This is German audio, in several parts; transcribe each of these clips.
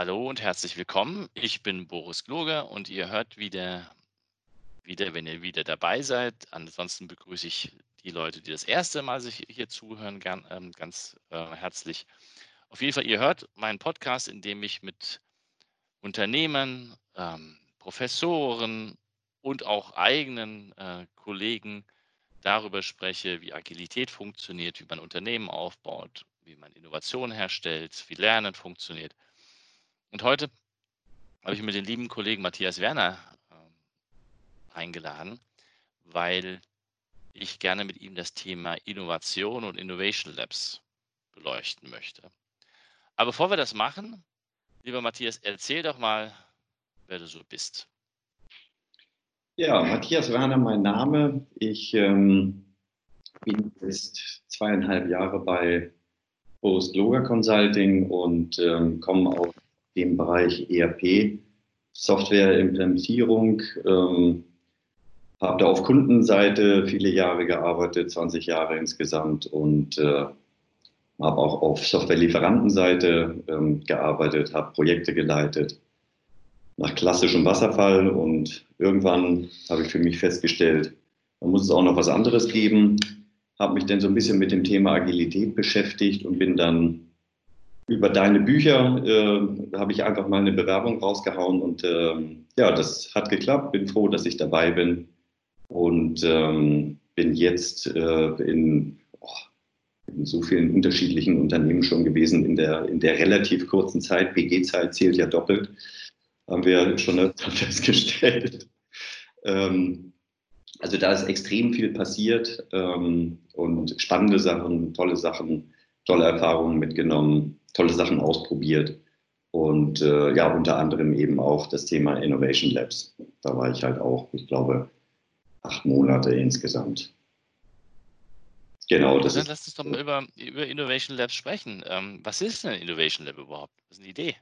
Hallo und herzlich willkommen. Ich bin Boris Gloger und ihr hört wieder, wieder, wenn ihr wieder dabei seid. Ansonsten begrüße ich die Leute, die das erste Mal sich hier zuhören, gern, ähm, ganz äh, herzlich. Auf jeden Fall, ihr hört meinen Podcast, in dem ich mit Unternehmern, ähm, Professoren und auch eigenen äh, Kollegen darüber spreche, wie Agilität funktioniert, wie man Unternehmen aufbaut, wie man Innovation herstellt, wie Lernen funktioniert. Und heute habe ich mir den lieben Kollegen Matthias Werner äh, eingeladen, weil ich gerne mit ihm das Thema Innovation und Innovation Labs beleuchten möchte. Aber bevor wir das machen, lieber Matthias, erzähl doch mal, wer du so bist. Ja, Matthias Werner, mein Name. Ich ähm, bin jetzt zweieinhalb Jahre bei Post Loga Consulting und ähm, komme aus dem Bereich ERP, Softwareimplementierung. Ähm, habe da auf Kundenseite viele Jahre gearbeitet, 20 Jahre insgesamt und äh, habe auch auf Softwarelieferantenseite ähm, gearbeitet, habe Projekte geleitet nach klassischem Wasserfall und irgendwann habe ich für mich festgestellt, man muss es auch noch was anderes geben, habe mich dann so ein bisschen mit dem Thema Agilität beschäftigt und bin dann über deine Bücher, äh, habe ich einfach mal eine Bewerbung rausgehauen und äh, ja, das hat geklappt, bin froh, dass ich dabei bin und ähm, bin jetzt äh, in, oh, in so vielen unterschiedlichen Unternehmen schon gewesen in der, in der relativ kurzen Zeit. PG-Zeit zählt ja doppelt haben wir schon festgestellt. Ähm, also da ist extrem viel passiert ähm, und spannende Sachen, tolle Sachen, tolle Erfahrungen mitgenommen, tolle Sachen ausprobiert und äh, ja, unter anderem eben auch das Thema Innovation Labs. Da war ich halt auch, ich glaube, acht Monate insgesamt. Genau, das Dann ist. Lass uns doch mal über, über Innovation Labs sprechen. Ähm, was ist denn Innovation Lab überhaupt? Was ist eine Idee?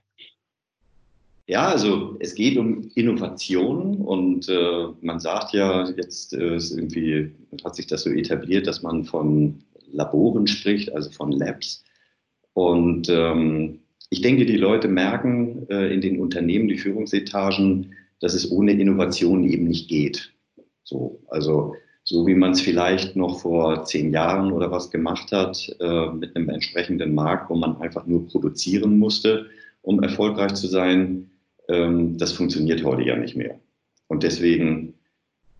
Ja, also es geht um Innovation und äh, man sagt ja, jetzt äh, irgendwie hat sich das so etabliert, dass man von Laboren spricht, also von Labs. Und ähm, ich denke, die Leute merken äh, in den Unternehmen, die Führungsetagen, dass es ohne Innovation eben nicht geht. So, also so wie man es vielleicht noch vor zehn Jahren oder was gemacht hat, äh, mit einem entsprechenden Markt, wo man einfach nur produzieren musste, um erfolgreich zu sein, ähm, das funktioniert heute ja nicht mehr. Und deswegen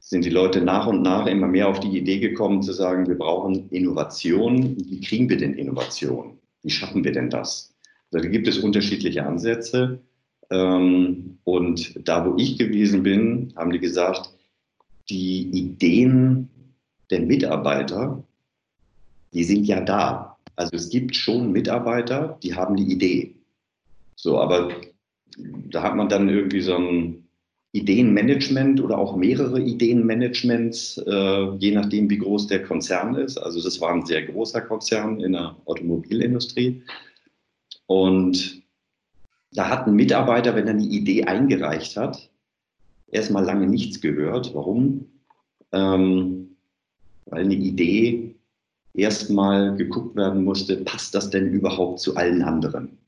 sind die Leute nach und nach immer mehr auf die Idee gekommen zu sagen, wir brauchen Innovation. Wie kriegen wir denn Innovation? Wie schaffen wir denn das? Also da gibt es unterschiedliche Ansätze. Ähm, und da, wo ich gewesen bin, haben die gesagt, die Ideen der Mitarbeiter, die sind ja da. Also es gibt schon Mitarbeiter, die haben die Idee. So, aber da hat man dann irgendwie so ein Ideenmanagement oder auch mehrere Ideenmanagements, äh, je nachdem, wie groß der Konzern ist. Also das war ein sehr großer Konzern in der Automobilindustrie. Und da hat ein Mitarbeiter, wenn er eine Idee eingereicht hat, erstmal lange nichts gehört. Warum? Ähm, weil eine Idee erstmal geguckt werden musste, passt das denn überhaupt zu allen anderen?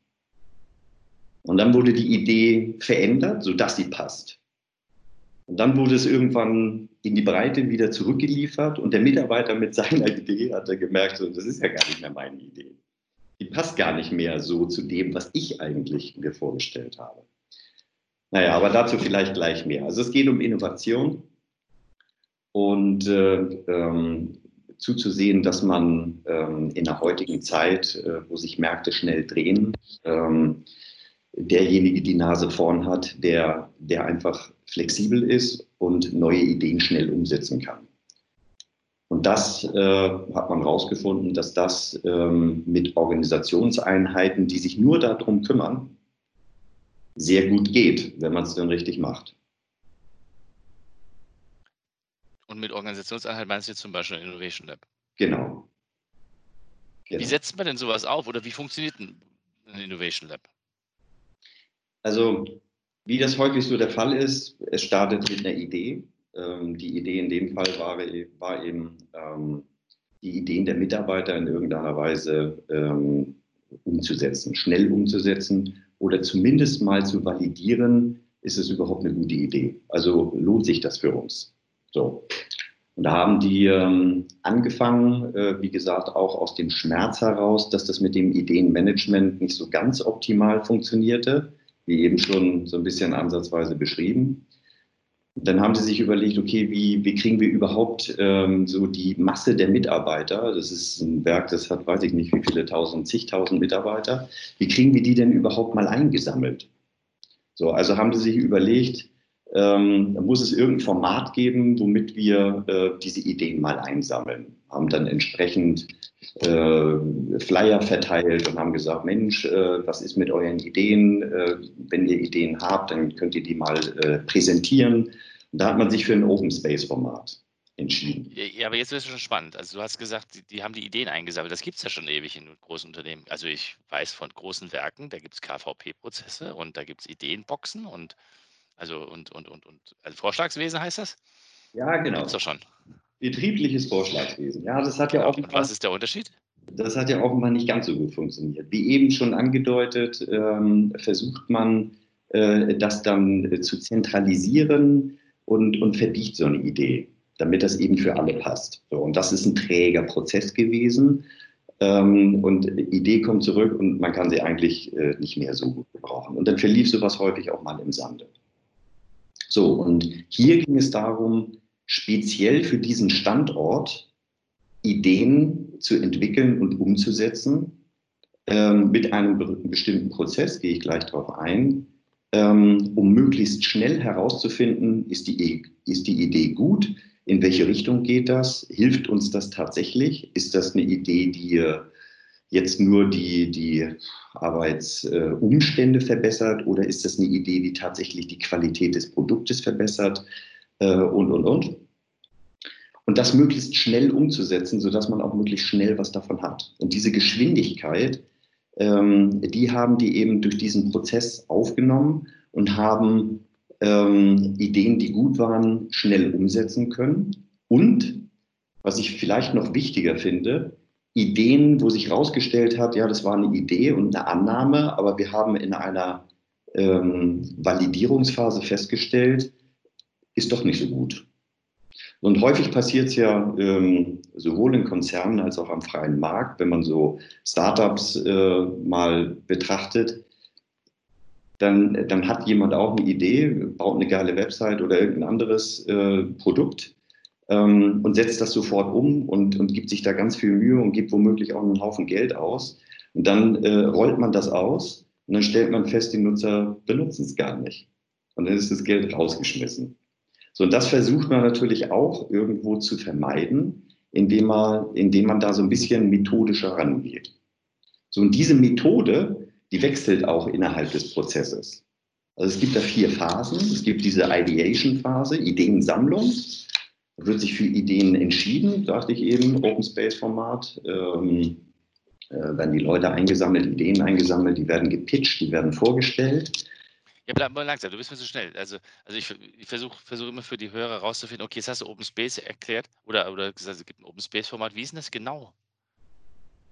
Und dann wurde die Idee verändert, sodass sie passt. Und dann wurde es irgendwann in die Breite wieder zurückgeliefert und der Mitarbeiter mit seiner Idee hat er gemerkt, so, das ist ja gar nicht mehr meine Idee. Die passt gar nicht mehr so zu dem, was ich eigentlich mir vorgestellt habe. Naja, aber dazu vielleicht gleich mehr. Also es geht um Innovation und äh, ähm, zuzusehen, dass man ähm, in der heutigen Zeit, äh, wo sich Märkte schnell drehen, ähm, derjenige die Nase vorn hat, der, der einfach flexibel ist und neue Ideen schnell umsetzen kann. Und das äh, hat man herausgefunden, dass das ähm, mit Organisationseinheiten, die sich nur darum kümmern, sehr gut geht, wenn man es dann richtig macht. Und mit Organisationseinheit meinst du jetzt zum Beispiel Innovation Lab? Genau. genau. Wie setzt man denn sowas auf oder wie funktioniert ein Innovation Lab? Also, wie das häufig so der Fall ist, es startet mit einer Idee. Ähm, die Idee in dem Fall war, war eben ähm, die Ideen der Mitarbeiter in irgendeiner Weise ähm, umzusetzen, schnell umzusetzen oder zumindest mal zu validieren, ist es überhaupt eine gute Idee? Also lohnt sich das für uns? So. Und da haben die ähm, angefangen, äh, wie gesagt, auch aus dem Schmerz heraus, dass das mit dem Ideenmanagement nicht so ganz optimal funktionierte, wie eben schon so ein bisschen ansatzweise beschrieben. Dann haben sie sich überlegt, okay, wie, wie kriegen wir überhaupt ähm, so die Masse der Mitarbeiter? Das ist ein Werk, das hat, weiß ich nicht, wie viele tausend, zigtausend Mitarbeiter. Wie kriegen wir die denn überhaupt mal eingesammelt? So, also haben sie sich überlegt, ähm, muss es irgendein Format geben, womit wir äh, diese Ideen mal einsammeln. Haben dann entsprechend Flyer verteilt und haben gesagt, Mensch, äh, was ist mit euren Ideen? Äh, wenn ihr Ideen habt, dann könnt ihr die mal äh, präsentieren. Und da hat man sich für ein Open Space Format entschieden. Ja, aber jetzt wird es schon spannend. Also du hast gesagt, die, die haben die Ideen eingesammelt. Das gibt es ja schon ewig in großen Unternehmen. Also ich weiß von großen Werken, da gibt es KVP-Prozesse und da gibt es Ideenboxen und also und, und, und, und also Vorschlagswesen heißt das? Ja, genau. Gibt's doch schon. Betriebliches Vorschlagswesen. Ja, das hat ja. Und was ist der Unterschied? Das hat ja offenbar nicht ganz so gut funktioniert. Wie eben schon angedeutet, ähm, versucht man, äh, das dann äh, zu zentralisieren und, und verbiegt so eine Idee, damit das eben für alle passt. So, und das ist ein träger Prozess gewesen. Ähm, und Idee kommt zurück und man kann sie eigentlich äh, nicht mehr so gut gebrauchen. Und dann verlief sowas häufig auch mal im Sande. So, und hier ging es darum, speziell für diesen Standort Ideen zu entwickeln und umzusetzen ähm, mit einem bestimmten Prozess, gehe ich gleich darauf ein, ähm, um möglichst schnell herauszufinden, ist die, ist die Idee gut, in welche Richtung geht das, hilft uns das tatsächlich, ist das eine Idee, die jetzt nur die, die Arbeitsumstände verbessert oder ist das eine Idee, die tatsächlich die Qualität des Produktes verbessert äh, und, und, und. Und das möglichst schnell umzusetzen, sodass man auch möglichst schnell was davon hat. Und diese Geschwindigkeit, ähm, die haben die eben durch diesen Prozess aufgenommen und haben ähm, Ideen, die gut waren, schnell umsetzen können. Und, was ich vielleicht noch wichtiger finde, Ideen, wo sich herausgestellt hat, ja, das war eine Idee und eine Annahme, aber wir haben in einer ähm, Validierungsphase festgestellt, ist doch nicht so gut. Und häufig passiert es ja ähm, sowohl in Konzernen als auch am freien Markt, wenn man so Startups äh, mal betrachtet, dann, dann hat jemand auch eine Idee, baut eine geile Website oder irgendein anderes äh, Produkt ähm, und setzt das sofort um und, und gibt sich da ganz viel Mühe und gibt womöglich auch einen Haufen Geld aus. Und dann äh, rollt man das aus und dann stellt man fest, die Nutzer benutzen es gar nicht. Und dann ist das Geld rausgeschmissen. So, und das versucht man natürlich auch irgendwo zu vermeiden, indem man, indem man da so ein bisschen methodischer rangeht. So, und diese Methode, die wechselt auch innerhalb des Prozesses. Also es gibt da vier Phasen. Es gibt diese Ideation-Phase, Ideensammlung. Da wird sich für Ideen entschieden, sagte ich eben, Open Space Format. Ähm, äh, werden die Leute eingesammelt, Ideen eingesammelt, die werden gepitcht, die werden vorgestellt. Ja, bleib mal langsam, du bist mir zu so schnell. Also, also ich, ich versuche versuch immer für die Hörer herauszufinden, okay, jetzt hast du Open Space erklärt oder, oder gesagt, es gibt ein Open Space Format. Wie ist denn das genau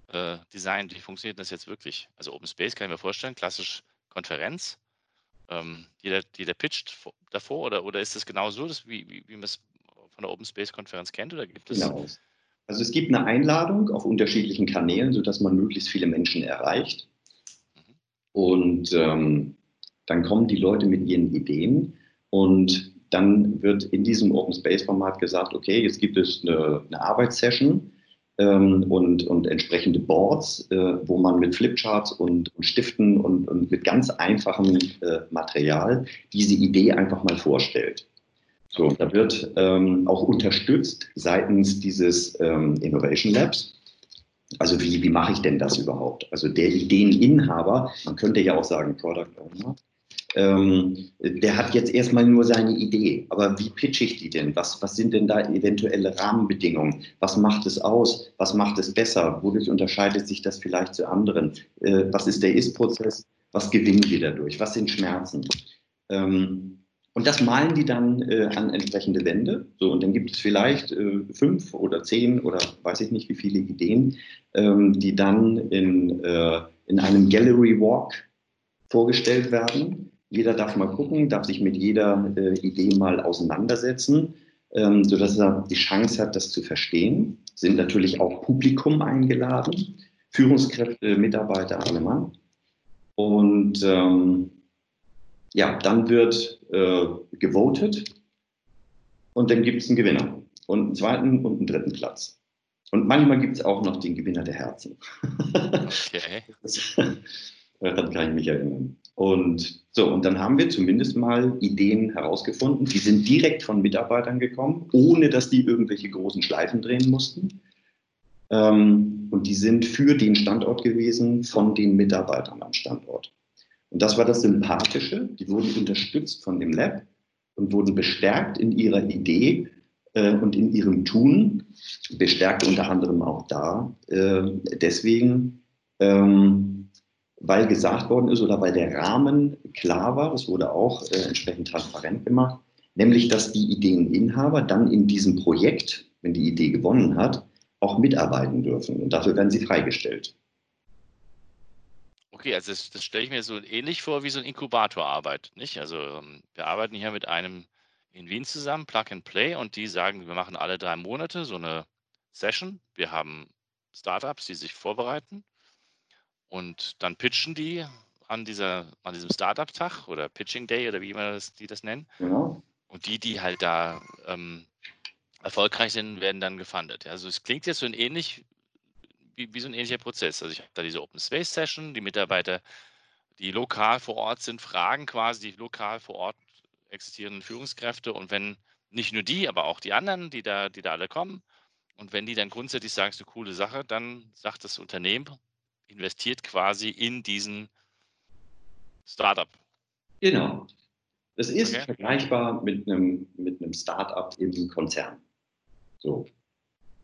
äh, designt? Wie funktioniert das jetzt wirklich? Also Open Space kann ich mir vorstellen, klassisch Konferenz. Ähm, jeder, jeder pitcht davor oder, oder ist das genau so, dass, wie, wie, wie man es von der Open Space Konferenz kennt? Oder gibt es genau. Also es gibt eine Einladung auf unterschiedlichen Kanälen, sodass man möglichst viele Menschen erreicht. Mhm. Und ähm, dann kommen die Leute mit ihren Ideen und dann wird in diesem Open Space Format gesagt, okay, jetzt gibt es eine, eine Arbeitssession ähm, und, und entsprechende Boards, äh, wo man mit Flipcharts und, und Stiften und, und, mit ganz einfachem äh, Material diese Idee einfach mal vorstellt. So, da wird ähm, auch unterstützt seitens dieses ähm, Innovation Labs. Also wie, wie mache ich denn das überhaupt? Also der Ideeninhaber, man könnte ja auch sagen Product Owner, ähm, der hat jetzt erstmal nur seine Idee. Aber wie pitche ich die denn? Was, was sind denn da eventuelle Rahmenbedingungen? Was macht es aus? Was macht es besser? Wodurch unterscheidet sich das vielleicht zu anderen? Äh, was ist der Ist-Prozess? Was gewinnen wir dadurch? Was sind Schmerzen? Ähm, und das malen die dann äh, an entsprechende Wände. So, und dann gibt es vielleicht äh, fünf oder zehn oder weiß ich nicht wie viele Ideen, ähm, die dann in, äh, in einem Gallery Walk vorgestellt werden. Jeder darf mal gucken, darf sich mit jeder äh, Idee mal auseinandersetzen, ähm, sodass er die Chance hat, das zu verstehen. Sind natürlich auch Publikum eingeladen, Führungskräfte, Mitarbeiter, alle Mann. Und ähm, ja, dann wird äh, gewotet und dann gibt es einen Gewinner und einen zweiten und einen dritten Platz. Und manchmal gibt es auch noch den Gewinner der Herzen. Okay. Daran kann ich mich erinnern. Und so, und dann haben wir zumindest mal Ideen herausgefunden. Die sind direkt von Mitarbeitern gekommen, ohne dass die irgendwelche großen Schleifen drehen mussten. Ähm, und die sind für den Standort gewesen von den Mitarbeitern am Standort. Und das war das Sympathische. Die wurden unterstützt von dem Lab und wurden bestärkt in ihrer Idee äh, und in ihrem Tun. Bestärkt unter anderem auch da. Äh, deswegen, ähm, weil gesagt worden ist oder weil der Rahmen klar war, das wurde auch äh, entsprechend transparent gemacht, nämlich dass die Ideeninhaber dann in diesem Projekt, wenn die Idee gewonnen hat, auch mitarbeiten dürfen. Und dafür werden sie freigestellt. Okay, also das, das stelle ich mir so ähnlich vor wie so ein Inkubatorarbeit, nicht? Also ähm, wir arbeiten hier mit einem in Wien zusammen, Plug and Play, und die sagen, wir machen alle drei Monate so eine Session. Wir haben Startups, die sich vorbereiten und dann pitchen die an, dieser, an diesem Startup-Tag oder Pitching Day oder wie immer das, die das nennen. Genau. Und die, die halt da ähm, erfolgreich sind, werden dann gefundet. Also es klingt jetzt so ein ähnlich wie, wie so ein ähnlicher Prozess. Also ich habe da diese Open Space Session, die Mitarbeiter, die lokal vor Ort sind, fragen quasi die lokal vor Ort existierenden Führungskräfte und wenn nicht nur die, aber auch die anderen, die da, die da alle kommen, und wenn die dann grundsätzlich sagen, es ist eine coole Sache, dann sagt das Unternehmen, investiert quasi in diesen Startup. Genau. Das ist okay. vergleichbar mit einem, mit einem Startup im Konzern. So.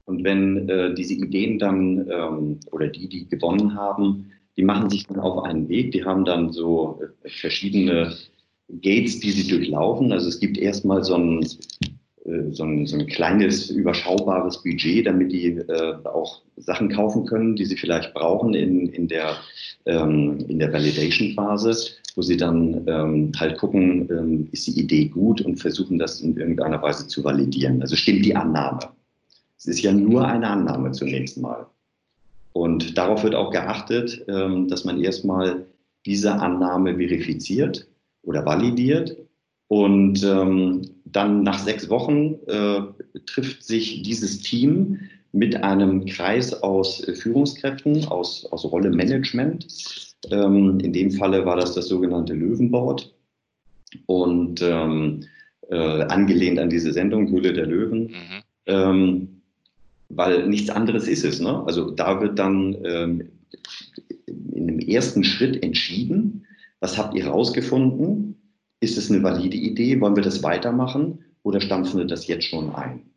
Und wenn äh, diese Ideen dann ähm, oder die, die gewonnen haben, die machen sich dann auf einen Weg, die haben dann so äh, verschiedene Gates, die sie durchlaufen. Also es gibt erstmal so ein, so ein, so ein kleines, überschaubares Budget, damit die äh, auch Sachen kaufen können, die sie vielleicht brauchen in, in der, ähm, der Validation-Phase, wo sie dann ähm, halt gucken, ähm, ist die Idee gut und versuchen das in irgendeiner Weise zu validieren. Also stimmt die Annahme. Es ist ja nur eine Annahme zunächst mal. Und darauf wird auch geachtet, ähm, dass man erstmal diese Annahme verifiziert oder validiert. Und ähm, dann nach sechs Wochen äh, trifft sich dieses Team mit einem Kreis aus Führungskräften, aus, aus Rolle Management. Ähm, in dem Falle war das das sogenannte Löwenboard. Und äh, angelehnt an diese Sendung Höhle der Löwen. Mhm weil nichts anderes ist es. Ne? Also da wird dann ähm, in dem ersten Schritt entschieden, was habt ihr herausgefunden? Ist es eine valide Idee? Wollen wir das weitermachen oder stampfen wir das jetzt schon ein?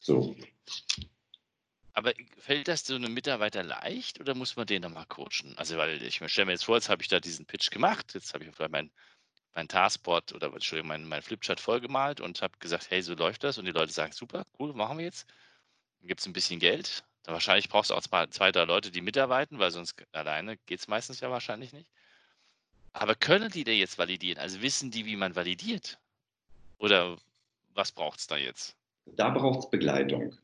So. Aber fällt das so einem Mitarbeiter leicht oder muss man den nochmal coachen? Also, weil ich stelle mir jetzt vor, jetzt habe ich da diesen Pitch gemacht, jetzt habe ich vielleicht mein, mein Taskboard oder Entschuldigung, mein, mein Flipchart vollgemalt und habe gesagt, hey, so läuft das und die Leute sagen, super, cool, machen wir jetzt. Dann gibt es ein bisschen Geld. Dann wahrscheinlich brauchst du auch zwei, zwei, drei Leute, die mitarbeiten, weil sonst alleine geht es meistens ja wahrscheinlich nicht. Aber können die denn jetzt validieren? Also wissen die, wie man validiert? Oder was braucht es da jetzt? Da braucht es Begleitung.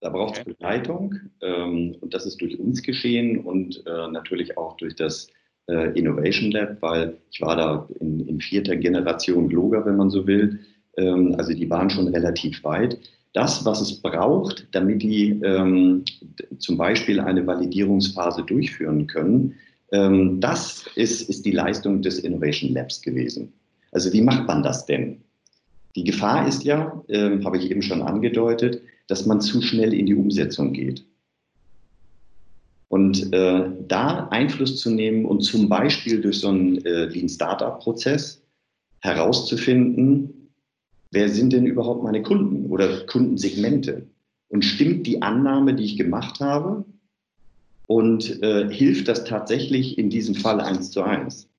Da braucht es okay. Begleitung ähm, und das ist durch uns geschehen und äh, natürlich auch durch das äh, Innovation Lab, weil ich war da in, in vierter Generation Gloger, wenn man so will. Ähm, also die waren schon relativ weit das, was es braucht, damit die ähm, zum Beispiel eine Validierungsphase durchführen können, ähm, das ist, ist die Leistung des Innovation Labs gewesen. Also wie macht man das denn? Die Gefahr ist ja, äh, habe ich eben schon angedeutet, dass man zu schnell in die Umsetzung geht. Und äh, da Einfluss zu nehmen und zum Beispiel durch so einen äh, Lean Startup Prozess herauszufinden, wer sind denn überhaupt meine Kunden oder Kundensegmente? Und stimmt die Annahme, die ich gemacht habe? Und äh, hilft das tatsächlich in diesem Fall eins zu eins?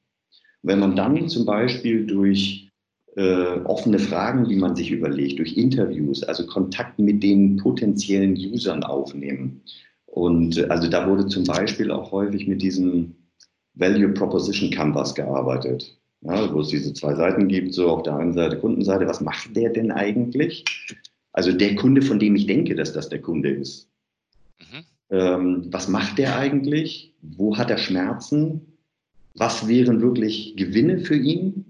Wenn man dann zum Beispiel durch äh, offene Fragen, die man sich überlegt, durch Interviews, also Kontakt mit den potenziellen Usern aufnehmen. Und äh, also da wurde zum Beispiel auch häufig mit diesem Value Proposition Canvas gearbeitet, ja, wo es diese zwei Seiten gibt, so auf der einen Seite Kundenseite, was macht der denn eigentlich? Also der Kunde, von dem ich denke, dass das der Kunde ist. Mhm. Ähm, was macht der eigentlich? Wo hat er Schmerzen? Was wären wirklich Gewinne für ihn?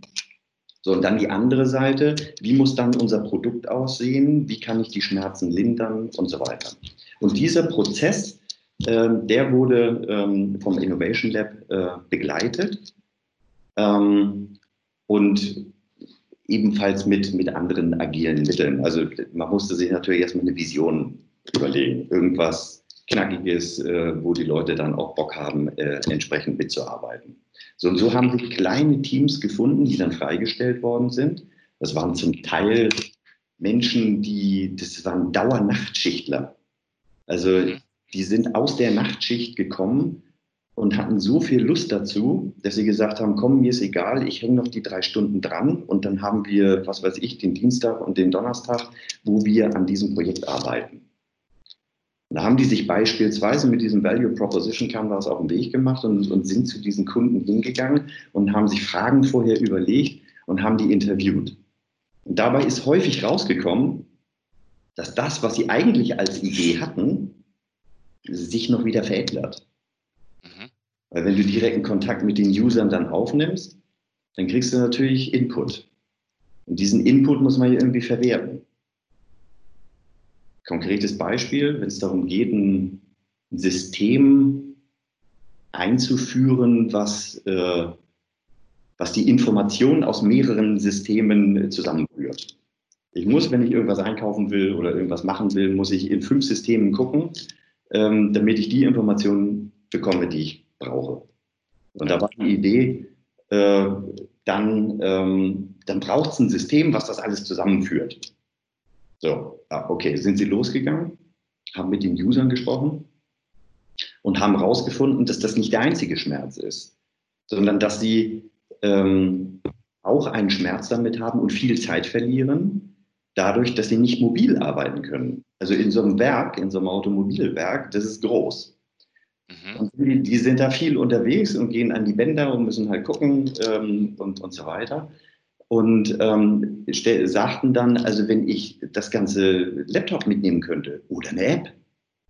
So, und dann die andere Seite, wie muss dann unser Produkt aussehen? Wie kann ich die Schmerzen lindern und so weiter? Und dieser Prozess, äh, der wurde ähm, vom Innovation Lab äh, begleitet ähm, und ebenfalls mit, mit anderen agilen Mitteln. Also man musste sich natürlich erstmal eine Vision überlegen, irgendwas Knackiges, äh, wo die Leute dann auch Bock haben, äh, entsprechend mitzuarbeiten. So und so haben sich kleine Teams gefunden, die dann freigestellt worden sind. Das waren zum Teil Menschen, die, das waren Dauernachtschichtler. Also die sind aus der Nachtschicht gekommen und hatten so viel Lust dazu, dass sie gesagt haben, komm, mir ist egal, ich hänge noch die drei Stunden dran und dann haben wir, was weiß ich, den Dienstag und den Donnerstag, wo wir an diesem Projekt arbeiten. Und da haben die sich beispielsweise mit diesem Value Proposition Canvas auf den Weg gemacht und, und sind zu diesen Kunden hingegangen und haben sich Fragen vorher überlegt und haben die interviewt. Und dabei ist häufig rausgekommen, dass das, was sie eigentlich als Idee hatten, sich noch wieder verändert. Mhm. Weil wenn du direkten Kontakt mit den Usern dann aufnimmst, dann kriegst du natürlich Input. Und diesen Input muss man ja irgendwie verwerten. Konkretes Beispiel, wenn es darum geht, ein System einzuführen, was, äh, was die Informationen aus mehreren Systemen zusammenrührt. Ich muss, wenn ich irgendwas einkaufen will oder irgendwas machen will, muss ich in fünf Systemen gucken, ähm, damit ich die Informationen bekomme, die ich brauche. Und da war die Idee, äh, dann, ähm, dann braucht es ein System, was das alles zusammenführt. So, ah, okay, sind sie losgegangen, haben mit den Usern gesprochen und haben herausgefunden, dass das nicht der einzige Schmerz ist, sondern dass sie ähm, auch einen Schmerz damit haben und viel Zeit verlieren, dadurch, dass sie nicht mobil arbeiten können. Also in so einem Werk, in so einem Automobilwerk, das ist groß. Mhm. Die, die, sind da viel unterwegs und gehen an die Bänder und müssen halt gucken ähm, und, und so weiter und ähm, sagten dann, also wenn ich das ganze Laptop mitnehmen könnte oder eine App,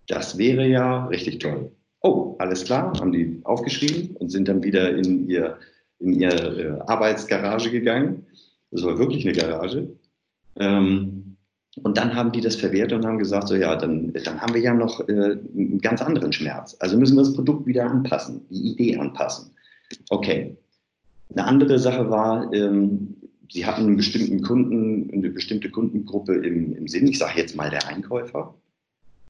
das wäre ja richtig toll. Oh, alles klar, haben die aufgeschrieben und sind dann wieder in ihr, in ihr äh, Arbeitsgarage gegangen. Das war wirklich eine Garage. Ähm, und dann haben die das verwertet und haben gesagt, so ja, dann, dann haben wir ja noch äh, einen ganz anderen Schmerz. Also müssen wir das Produkt wieder anpassen, die Idee anpassen. Okay. Eine andere Sache war, ähm, Sie hatten einen bestimmten Kunden, eine bestimmte Kundengruppe im, im Sinn, ich sage jetzt mal der Einkäufer.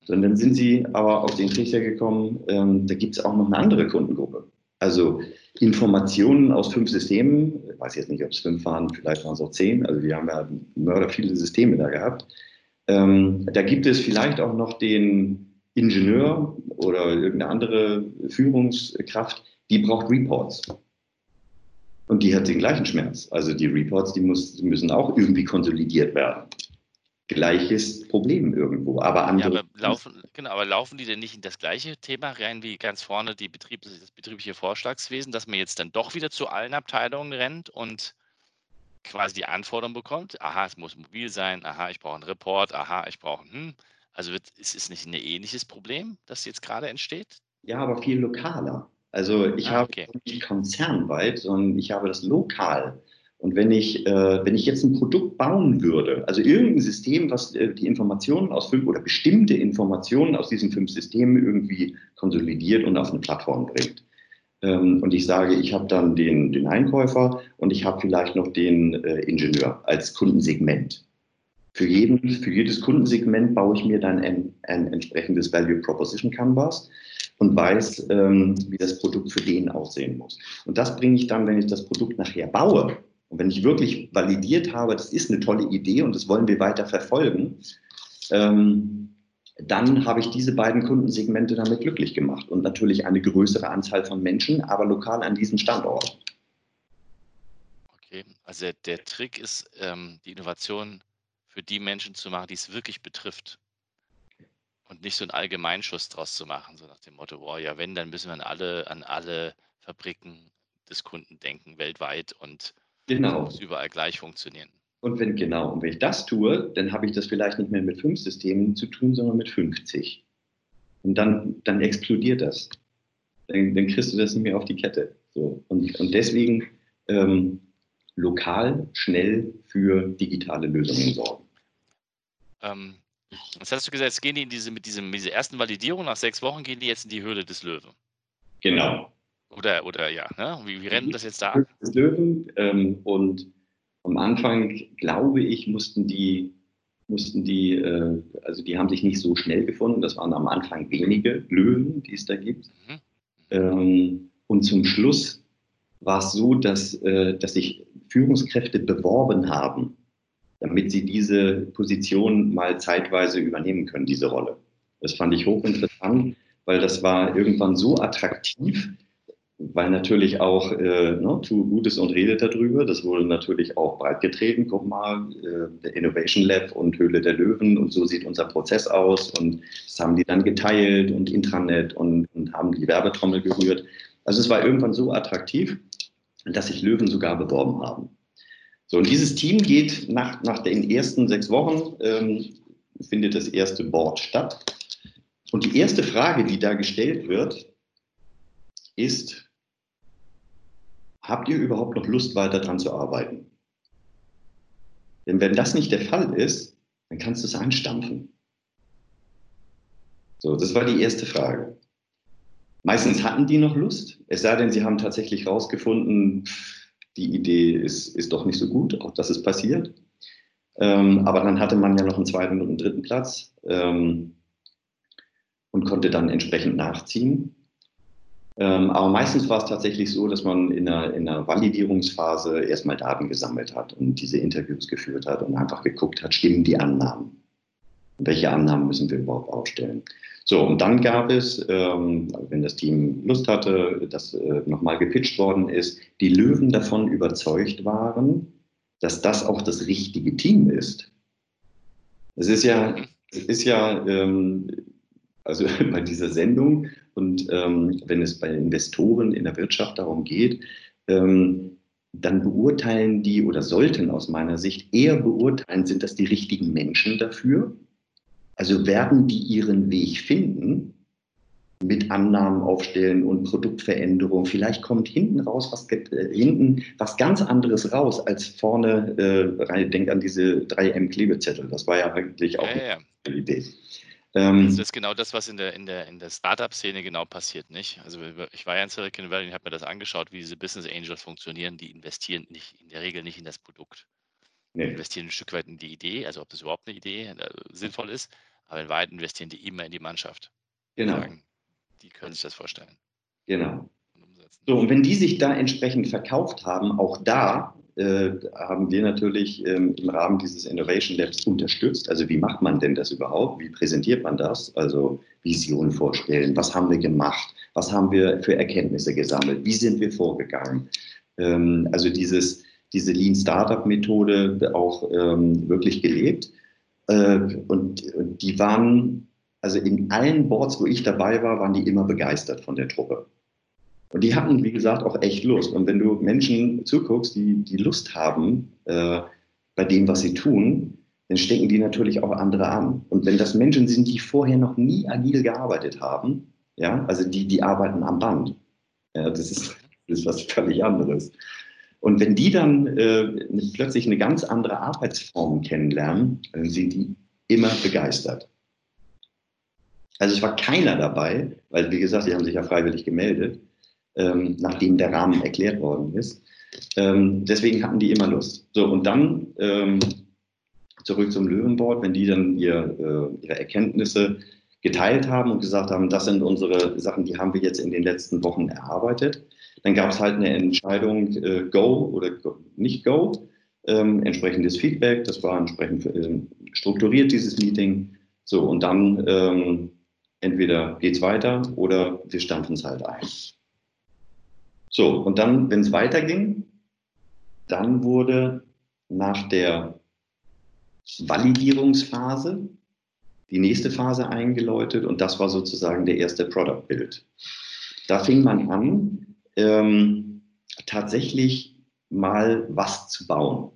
Dann sind Sie aber auf den Trichter gekommen, ähm, da gibt es auch noch eine andere Kundengruppe. Also Informationen aus fünf Systemen, ich weiß jetzt nicht, ob es fünf waren, vielleicht waren es auch zehn, also wir haben ja mörder viele Systeme da gehabt. Ähm, da gibt es vielleicht auch noch den Ingenieur oder irgendeine andere Führungskraft, die braucht Reports. Und die hat den gleichen Schmerz. Also die Reports, die, muss, die müssen auch irgendwie konsolidiert werden. Gleiches Problem irgendwo. Aber andere. Ja, aber laufen, genau, aber laufen die denn nicht in das gleiche Thema rein wie ganz vorne die Betrieb, das betriebliche Vorschlagswesen, dass man jetzt dann doch wieder zu allen Abteilungen rennt und quasi die Anforderung bekommt, aha, es muss mobil sein, aha, ich brauche einen Report, aha, ich brauche hm. Also wird, ist es nicht ein ähnliches Problem, das jetzt gerade entsteht? Ja, aber viel lokaler. Also ich ah, habe nicht konzernweit, sondern ich habe das lokal. Und wenn ich, äh, wenn ich jetzt ein Produkt bauen würde, also irgendein System, was äh, die Informationen aus fünf oder bestimmte Informationen aus diesen fünf Systemen irgendwie konsolidiert und auf eine Plattform bringt. Ähm, und ich sage, ich habe dann den, den Einkäufer und ich habe vielleicht noch den äh, Ingenieur als Kundensegment. Für, jeden, für jedes Kundensegment baue ich mir dann ein, ein entsprechendes Value Proposition Canvas und weiß, ähm, wie das Produkt für den aussehen muss. Und das bringe ich dann, wenn ich das Produkt nachher baue und wenn ich wirklich validiert habe, das ist eine tolle Idee und das wollen wir weiter verfolgen, ähm, dann habe ich diese beiden Kundensegmente damit glücklich gemacht und natürlich eine größere Anzahl von Menschen, aber lokal an diesem Standort. Okay, also der Trick ist, ähm, die Innovation für die Menschen zu machen, die es wirklich betrifft. Und nicht so einen Allgemeinschuss draus zu machen, so nach dem Motto, oh ja, wenn, dann müssen wir an alle, an alle Fabriken des Kunden denken, weltweit und genau. muss überall gleich funktionieren. Und wenn genau, und wenn ich das tue, dann habe ich das vielleicht nicht mehr mit fünf Systemen zu tun, sondern mit 50. Und dann, dann explodiert das. Dann, dann kriegst du das nicht mehr auf die Kette. So. Und, und deswegen ähm, lokal schnell für digitale Lösungen sorgen. Ähm, was hast du gesagt, jetzt gehen die in diese, mit, diesem, mit dieser ersten Validierung, nach sechs Wochen gehen die jetzt in die Höhle des Löwen. Genau. Oder, oder ja, ne? wie, wie rennen das jetzt da ab? Des Löwen ähm, und am Anfang, glaube ich, mussten die, mussten die, äh, also die haben sich nicht so schnell gefunden, das waren am Anfang wenige Löwen, die es da gibt. Mhm. Ähm, und zum Schluss war es so, dass, äh, dass sich Führungskräfte beworben haben damit sie diese Position mal zeitweise übernehmen können, diese Rolle. Das fand ich hochinteressant, weil das war irgendwann so attraktiv, weil natürlich auch, äh, ne, tu Gutes und redet darüber. Das wurde natürlich auch breitgetreten. Guck mal, äh, der Innovation Lab und Höhle der Löwen und so sieht unser Prozess aus. Und das haben die dann geteilt und Intranet und, und haben die Werbetrommel gerührt. Also es war irgendwann so attraktiv, dass sich Löwen sogar beworben haben. So, und dieses Team geht nach, nach den ersten sechs Wochen, ähm, findet das erste Board statt. Und die erste Frage, die da gestellt wird, ist, habt ihr überhaupt noch Lust, weiter daran zu arbeiten? Denn wenn das nicht der Fall ist, dann kannst du es einstampfen. So, das war die erste Frage. Meistens hatten die noch Lust, es sei denn, sie haben tatsächlich herausgefunden, die Idee ist, ist doch nicht so gut, auch das ist passiert. Ähm, aber dann hatte man ja noch einen zweiten und einen dritten Platz ähm, und konnte dann entsprechend nachziehen. Ähm, aber meistens war es tatsächlich so, dass man in einer, in einer Validierungsphase erstmal Daten gesammelt hat und diese Interviews geführt hat und einfach geguckt hat, stimmen die Annahmen? Welche Annahmen müssen wir überhaupt aufstellen? So, und dann gab es, ähm, wenn das Team Lust hatte, dass äh, nochmal gepitcht worden ist, die Löwen davon überzeugt waren, dass das auch das richtige Team ist. Es ist ja, es ist ja ähm, also bei dieser Sendung und ähm, wenn es bei Investoren in der Wirtschaft darum geht, ähm, dann beurteilen die oder sollten aus meiner Sicht eher beurteilen, sind das die richtigen Menschen dafür also werden die ihren Weg finden mit Annahmen aufstellen und Produktveränderung. Vielleicht kommt hinten raus was äh, hinten was ganz anderes raus als vorne. Äh, denk an diese 3M Klebezettel. Das war ja eigentlich auch ja, ja. eine Idee. Ähm, das ist genau das, was in der, in der, in der Startup-Szene genau passiert, nicht? Also ich war ja in Silicon Valley und habe mir das angeschaut, wie diese Business Angels funktionieren. Die investieren nicht, in der Regel nicht in das Produkt. Nee. investieren ein Stück weit in die Idee, also ob das überhaupt eine Idee äh, sinnvoll ist. Aber in Wahrheit investieren die immer in die Mannschaft. Genau. Die, sagen, die können sich das vorstellen. Genau. So, und wenn die sich da entsprechend verkauft haben, auch da äh, haben wir natürlich ähm, im Rahmen dieses Innovation Labs unterstützt. Also wie macht man denn das überhaupt? Wie präsentiert man das? Also Vision vorstellen. Was haben wir gemacht? Was haben wir für Erkenntnisse gesammelt? Wie sind wir vorgegangen? Ähm, also dieses diese Lean Startup Methode auch ähm, wirklich gelebt. Äh, und, und die waren, also in allen Boards, wo ich dabei war, waren die immer begeistert von der Truppe. Und die hatten, wie gesagt, auch echt Lust. Und wenn du Menschen zuguckst, die, die Lust haben äh, bei dem, was sie tun, dann stecken die natürlich auch andere an. Und wenn das Menschen sind, die vorher noch nie agil gearbeitet haben, ja, also die, die arbeiten am Band. Ja, das ist, das ist was völlig anderes. Und wenn die dann äh, plötzlich eine ganz andere Arbeitsform kennenlernen, dann sind die immer begeistert. Also es war keiner dabei, weil wie gesagt, sie haben sich ja freiwillig gemeldet, ähm, nachdem der Rahmen erklärt worden ist. Ähm, deswegen hatten die immer Lust. So, und dann ähm, zurück zum Löwenboard, wenn die dann ihr, äh, ihre Erkenntnisse geteilt haben und gesagt haben, das sind unsere Sachen, die haben wir jetzt in den letzten Wochen erarbeitet, dann gab es halt eine Entscheidung, äh, Go oder go, nicht Go, ähm, entsprechendes Feedback, das war entsprechend äh, strukturiert, dieses Meeting. So, und dann ähm, entweder geht es weiter oder wir stampfen es halt ein. So, und dann, wenn es weiterging, dann wurde nach der Validierungsphase die nächste Phase eingeläutet und das war sozusagen der erste Product Build. Da fing man an, ähm, tatsächlich mal was zu bauen.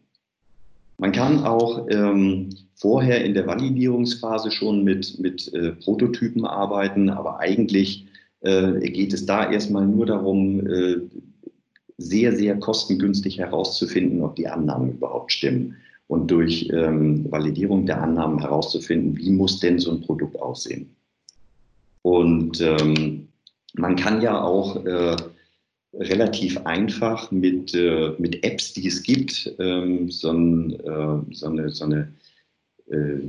Man kann auch ähm, vorher in der Validierungsphase schon mit, mit äh, Prototypen arbeiten, aber eigentlich äh, geht es da erstmal nur darum, äh, sehr, sehr kostengünstig herauszufinden, ob die Annahmen überhaupt stimmen und durch ähm, Validierung der Annahmen herauszufinden, wie muss denn so ein Produkt aussehen. Und ähm, man kann ja auch äh, relativ einfach mit, äh, mit Apps, die es gibt, ähm, so, ein, äh, so, eine, so, eine, äh,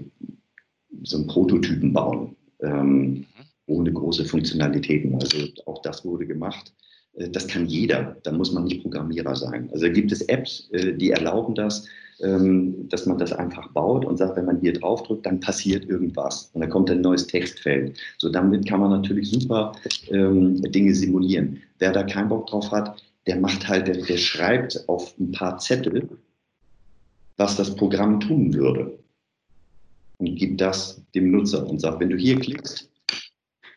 so einen Prototypen bauen, ähm, mhm. ohne große Funktionalitäten. Also auch das wurde gemacht. Äh, das kann jeder, da muss man nicht Programmierer sein. Also gibt es Apps, äh, die erlauben das, ähm, dass man das einfach baut und sagt, wenn man hier drauf drückt, dann passiert irgendwas und dann kommt ein neues Textfeld. So damit kann man natürlich super ähm, Dinge simulieren. Wer da keinen Bock drauf hat, der macht halt, der, der schreibt auf ein paar Zettel, was das Programm tun würde und gibt das dem Nutzer und sagt, wenn du hier klickst,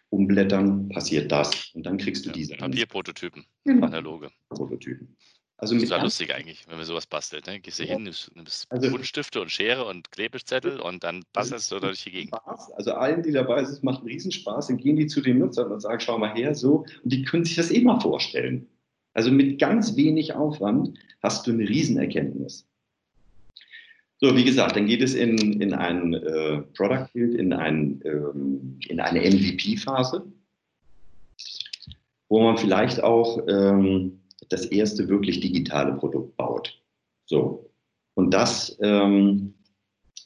umblättern, passiert das. Und dann kriegst du ja, diese. Papierprototypen, genau. analoge. Prototypen. Also das ist ja lustig eigentlich, wenn man sowas bastelt. Ne? Gehst du ja. hin, nimmst also, Buntstifte und Schere und Klebezettel und dann bastelst du durch die Gegend. Also allen, die dabei sind, macht einen Riesenspaß. Dann gehen die zu den Nutzern und sagen, schau mal her, so. Und die können sich das immer vorstellen. Also mit ganz wenig Aufwand hast du eine Riesenerkenntnis. So, wie gesagt, dann geht es in, in ein äh, Product Build, in, ein, ähm, in eine MVP-Phase, wo man vielleicht auch ähm, das erste wirklich digitale Produkt baut. So. Und das ähm,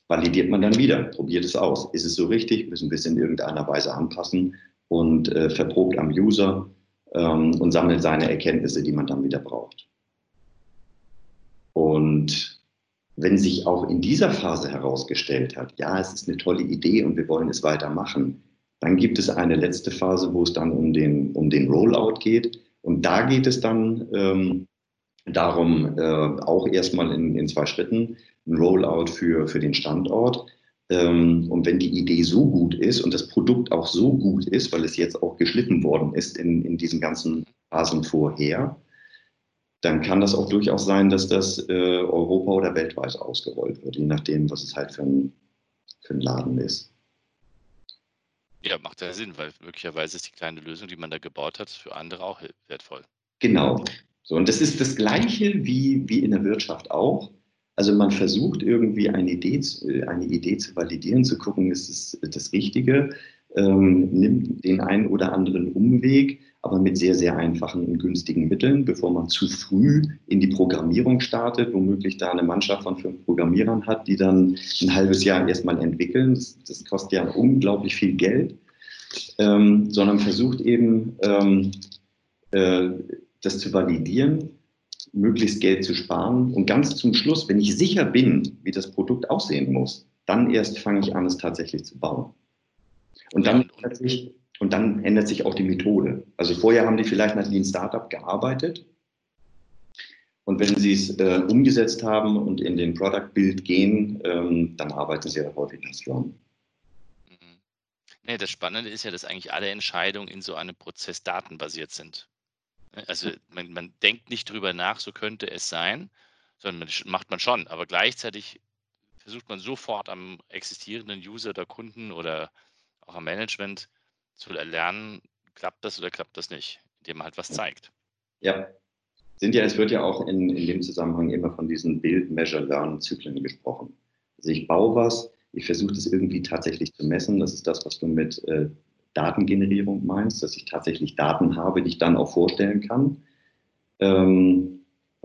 validiert man dann wieder, probiert es aus. Ist es so richtig? Müssen wir es in irgendeiner Weise anpassen und äh, verprobt am User ähm, und sammelt seine Erkenntnisse, die man dann wieder braucht. Und wenn sich auch in dieser Phase herausgestellt hat, ja, es ist eine tolle Idee und wir wollen es weitermachen, dann gibt es eine letzte Phase, wo es dann um den, um den Rollout geht. Und da geht es dann ähm, darum, äh, auch erstmal in, in zwei Schritten, ein Rollout für, für den Standort. Ähm, und wenn die Idee so gut ist und das Produkt auch so gut ist, weil es jetzt auch geschliffen worden ist in, in diesen ganzen Phasen vorher, dann kann das auch durchaus sein, dass das äh, Europa oder weltweit ausgerollt wird, je nachdem, was es halt für ein, für ein Laden ist. Ja, macht ja Sinn, weil möglicherweise ist die kleine Lösung, die man da gebaut hat, für andere auch wertvoll. Genau. So, und das ist das Gleiche wie, wie in der Wirtschaft auch. Also man versucht irgendwie eine Idee, eine Idee zu validieren, zu gucken, ist es das Richtige, ähm, nimmt den einen oder anderen Umweg, aber mit sehr, sehr einfachen und günstigen Mitteln, bevor man zu früh in die Programmierung startet, womöglich da eine Mannschaft von fünf Programmierern hat, die dann ein halbes Jahr erstmal entwickeln. Das, das kostet ja unglaublich viel Geld, ähm, sondern versucht eben, ähm, äh, das zu validieren, möglichst Geld zu sparen und ganz zum Schluss, wenn ich sicher bin, wie das Produkt aussehen muss, dann erst fange ich an, es tatsächlich zu bauen. Und dann tatsächlich und dann ändert sich auch die Methode. Also vorher haben die vielleicht nach Lean Startup gearbeitet. Und wenn sie es äh, umgesetzt haben und in den Product Build gehen, ähm, dann arbeiten sie ja häufig nach Scrum. Mhm. Nee, das Spannende ist ja, dass eigentlich alle Entscheidungen in so einem Prozess datenbasiert sind. Also man, man denkt nicht drüber nach, so könnte es sein, sondern macht man schon. Aber gleichzeitig versucht man sofort am existierenden User oder Kunden oder auch am Management zu erlernen, klappt das oder klappt das nicht, indem man halt was zeigt. Ja, sind ja, es wird ja auch in, in dem Zusammenhang immer von diesen Build, Measure, Learn Zyklen gesprochen. Also ich baue was, ich versuche das irgendwie tatsächlich zu messen. Das ist das, was du mit äh, Datengenerierung meinst, dass ich tatsächlich Daten habe, die ich dann auch vorstellen kann. Ähm,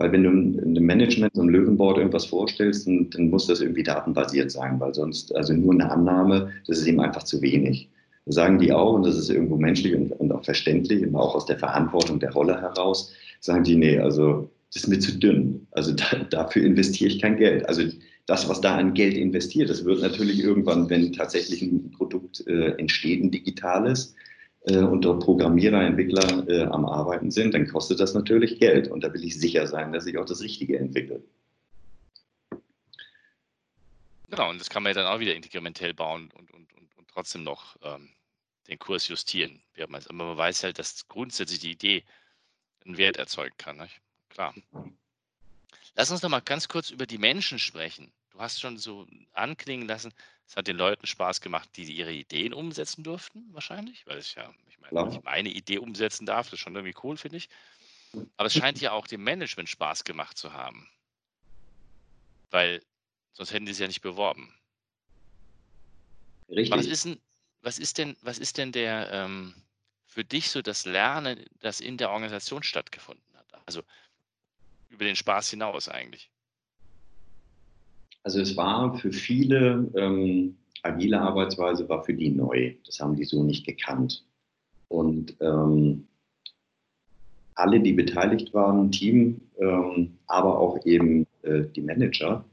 weil wenn du einem Management, einem Löwenboard irgendwas vorstellst, dann, dann, muss das irgendwie datenbasiert sein, weil sonst, also nur eine Annahme, das ist eben einfach zu wenig sagen die auch, und das ist irgendwo menschlich und, und auch verständlich, und auch aus der Verantwortung der Rolle heraus, sagen die, nee, also das ist mir zu dünn. Also da, dafür investiere ich kein Geld. Also das, was da an Geld investiert, das wird natürlich irgendwann, wenn tatsächlich ein Produkt äh, entsteht, ein digitales, äh, und dort Programmierer, Entwickler äh, am Arbeiten sind, dann kostet das natürlich Geld. Und da will ich sicher sein, dass ich auch das Richtige entwickle. Genau, und das kann man ja dann auch wieder inkrementell bauen und, und trotzdem noch ähm, den Kurs justieren. Aber man weiß halt, dass grundsätzlich die Idee einen Wert erzeugen kann. Nicht? Klar. Lass uns noch mal ganz kurz über die Menschen sprechen. Du hast schon so anklingen lassen, es hat den Leuten Spaß gemacht, die ihre Ideen umsetzen durften, wahrscheinlich, weil es ja, ich meine, wenn ich meine Idee umsetzen darf, das ist schon irgendwie cool, finde ich. Aber es scheint ja auch dem Management Spaß gemacht zu haben. Weil sonst hätten die es ja nicht beworben. Richtig. Was ist denn, was ist denn, was ist denn der ähm, für dich so das Lernen, das in der Organisation stattgefunden hat? Also über den Spaß hinaus eigentlich. Also es war für viele ähm, agile Arbeitsweise war für die neu. Das haben die so nicht gekannt. Und ähm, alle, die beteiligt waren, Team, ähm, aber auch eben äh, die Manager,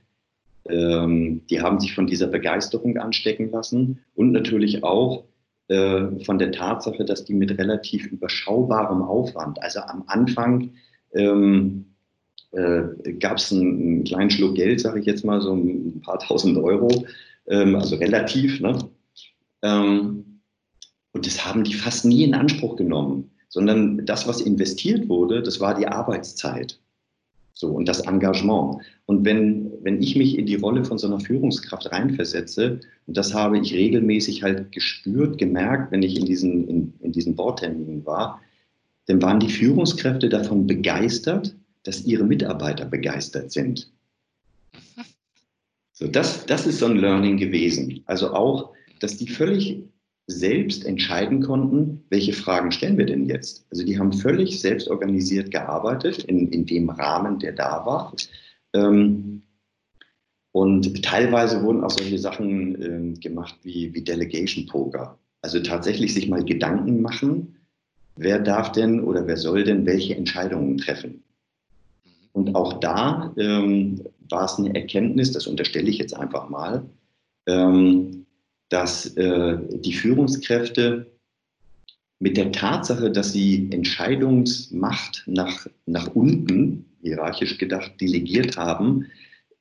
ähm, die haben sich von dieser Begeisterung anstecken lassen und natürlich auch äh, von der Tatsache, dass die mit relativ überschaubarem Aufwand, also am Anfang ähm, äh, gab es einen, einen, kleinen Schluck Geld, sage ich jetzt mal, so ein paar tausend Euro, ähm, also relativ. Ne? Ähm, und das haben die fast nie in Anspruch genommen, sondern das, was investiert wurde, das war die Arbeitszeit. So, und das Engagement. Und wenn, wenn ich mich in die Rolle von so einer Führungskraft reinversetze, und das habe ich regelmäßig halt gespürt, gemerkt, wenn ich in diesen, in, in diesen Bordterminen war, dann waren die Führungskräfte davon begeistert, dass ihre Mitarbeiter begeistert sind. So, das, das ist so ein Learning gewesen. Also auch, dass die völlig selbst entscheiden konnten, welche Fragen stellen wir denn jetzt. Also die haben völlig selbst organisiert gearbeitet in, in dem Rahmen, der da war. Ähm, und teilweise wurden auch solche Sachen ähm, gemacht wie, wie Delegation Poker. Also tatsächlich sich mal Gedanken machen, wer darf denn oder wer soll denn welche Entscheidungen treffen. Und auch da ähm, war es eine Erkenntnis, das unterstelle ich jetzt einfach mal, ähm, dass äh, die Führungskräfte mit der Tatsache, dass sie Entscheidungsmacht nach, nach unten, hierarchisch gedacht, delegiert haben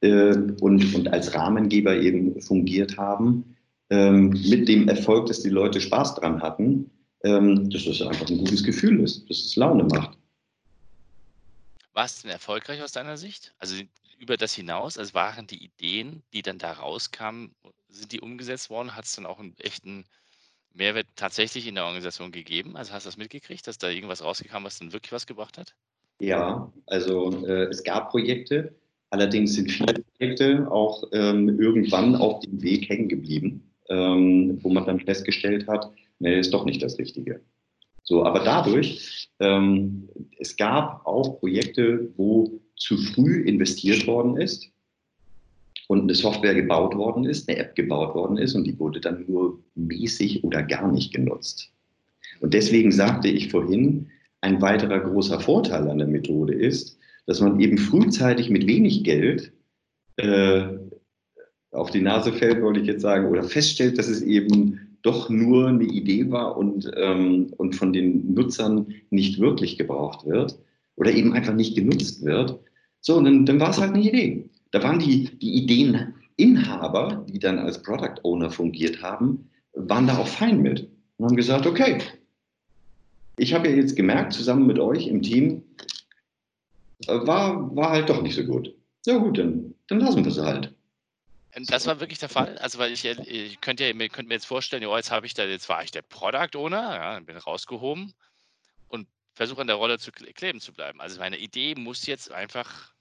äh, und, und als Rahmengeber eben fungiert haben, ähm, mit dem Erfolg, dass die Leute Spaß dran hatten, ähm, dass das einfach ein gutes Gefühl ist, dass es Laune macht. War es denn erfolgreich aus deiner Sicht? Also über das hinaus, also waren die Ideen, die dann da rauskamen, sind die umgesetzt worden? Hat es dann auch einen echten Mehrwert tatsächlich in der Organisation gegeben? Also hast du das mitgekriegt, dass da irgendwas rausgekommen, was dann wirklich was gebracht hat? Ja, also äh, es gab Projekte, allerdings sind viele Projekte auch ähm, irgendwann auf dem Weg hängen geblieben, ähm, wo man dann festgestellt hat, nee, ist doch nicht das Richtige. So, aber dadurch, ähm, es gab auch Projekte, wo zu früh investiert worden ist und eine Software gebaut worden ist, eine App gebaut worden ist und die wurde dann nur mäßig oder gar nicht genutzt. Und deswegen sagte ich vorhin, ein weiterer großer Vorteil an der Methode ist, dass man eben frühzeitig mit wenig Geld äh, auf die Nase fällt, wollte ich jetzt sagen, oder feststellt, dass es eben doch nur eine Idee war und, ähm, und von den Nutzern nicht wirklich gebraucht wird oder eben einfach nicht genutzt wird. So, und dann, dann war es halt eine Idee. Da waren die, die Ideeninhaber, die dann als Product Owner fungiert haben, waren da auch fein mit und haben gesagt, okay, ich habe ja jetzt gemerkt, zusammen mit euch im Team, äh, war, war halt doch nicht so gut. Ja gut, dann, dann lassen wir es halt. Das war wirklich der Fall. Also, weil ich, ich könnte ja, mir, könnte mir jetzt vorstellen, oh, jetzt habe ich da, jetzt war ich der Product Owner, ja, bin rausgehoben und versuche an der Rolle zu kleben zu bleiben. Also meine Idee muss jetzt einfach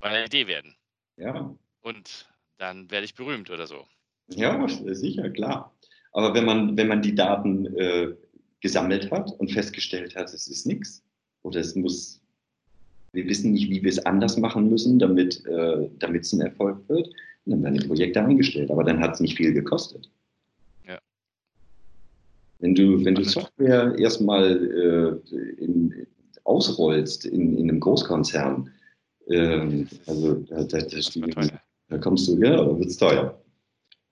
meine Idee werden. Ja. Und dann werde ich berühmt oder so. Ja, sicher, klar. Aber wenn man, wenn man die Daten äh, gesammelt hat und festgestellt hat, es ist nichts oder es muss, wir wissen nicht, wie wir es anders machen müssen, damit äh, es ein Erfolg wird, dann werden die Projekte eingestellt. Aber dann hat es nicht viel gekostet. Ja. Wenn du, wenn du Software erstmal äh, in, ausrollst in, in einem Großkonzern, ähm, also da, da, da, da, kommst du, ja, da wird es teuer.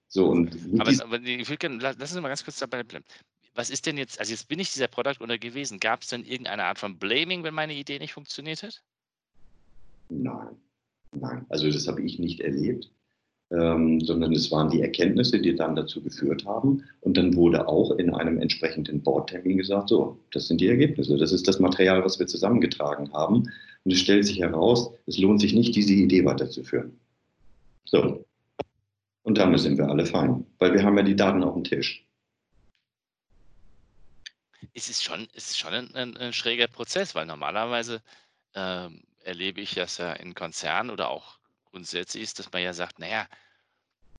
So, und aber, aber ich will gerne, lass uns mal ganz kurz dabei bleiben. Was ist denn jetzt, also jetzt bin ich dieser Product Owner gewesen, gab es denn irgendeine Art von Blaming, wenn meine Idee nicht funktioniert hat? Nein, nein, also das habe ich nicht erlebt. ähm, sondern es waren die Erkenntnisse, die dann dazu geführt haben. Und dann wurde auch in einem entsprechenden Bordtermin gesagt, so, das sind die Ergebnisse, das ist das Material, was wir zusammengetragen haben. Und es stellt sich heraus, es lohnt sich nicht, diese Idee weiterzuführen. So. Und damit sind wir alle fein, weil wir haben ja die Daten auf dem Tisch. Es ist schon, es ist schon ein, ein, ein schräger Prozess, weil normalerweise ähm, erlebe ich das ja in Konzernen oder auch grundsätzlich ist, dass man ja sagt, naja,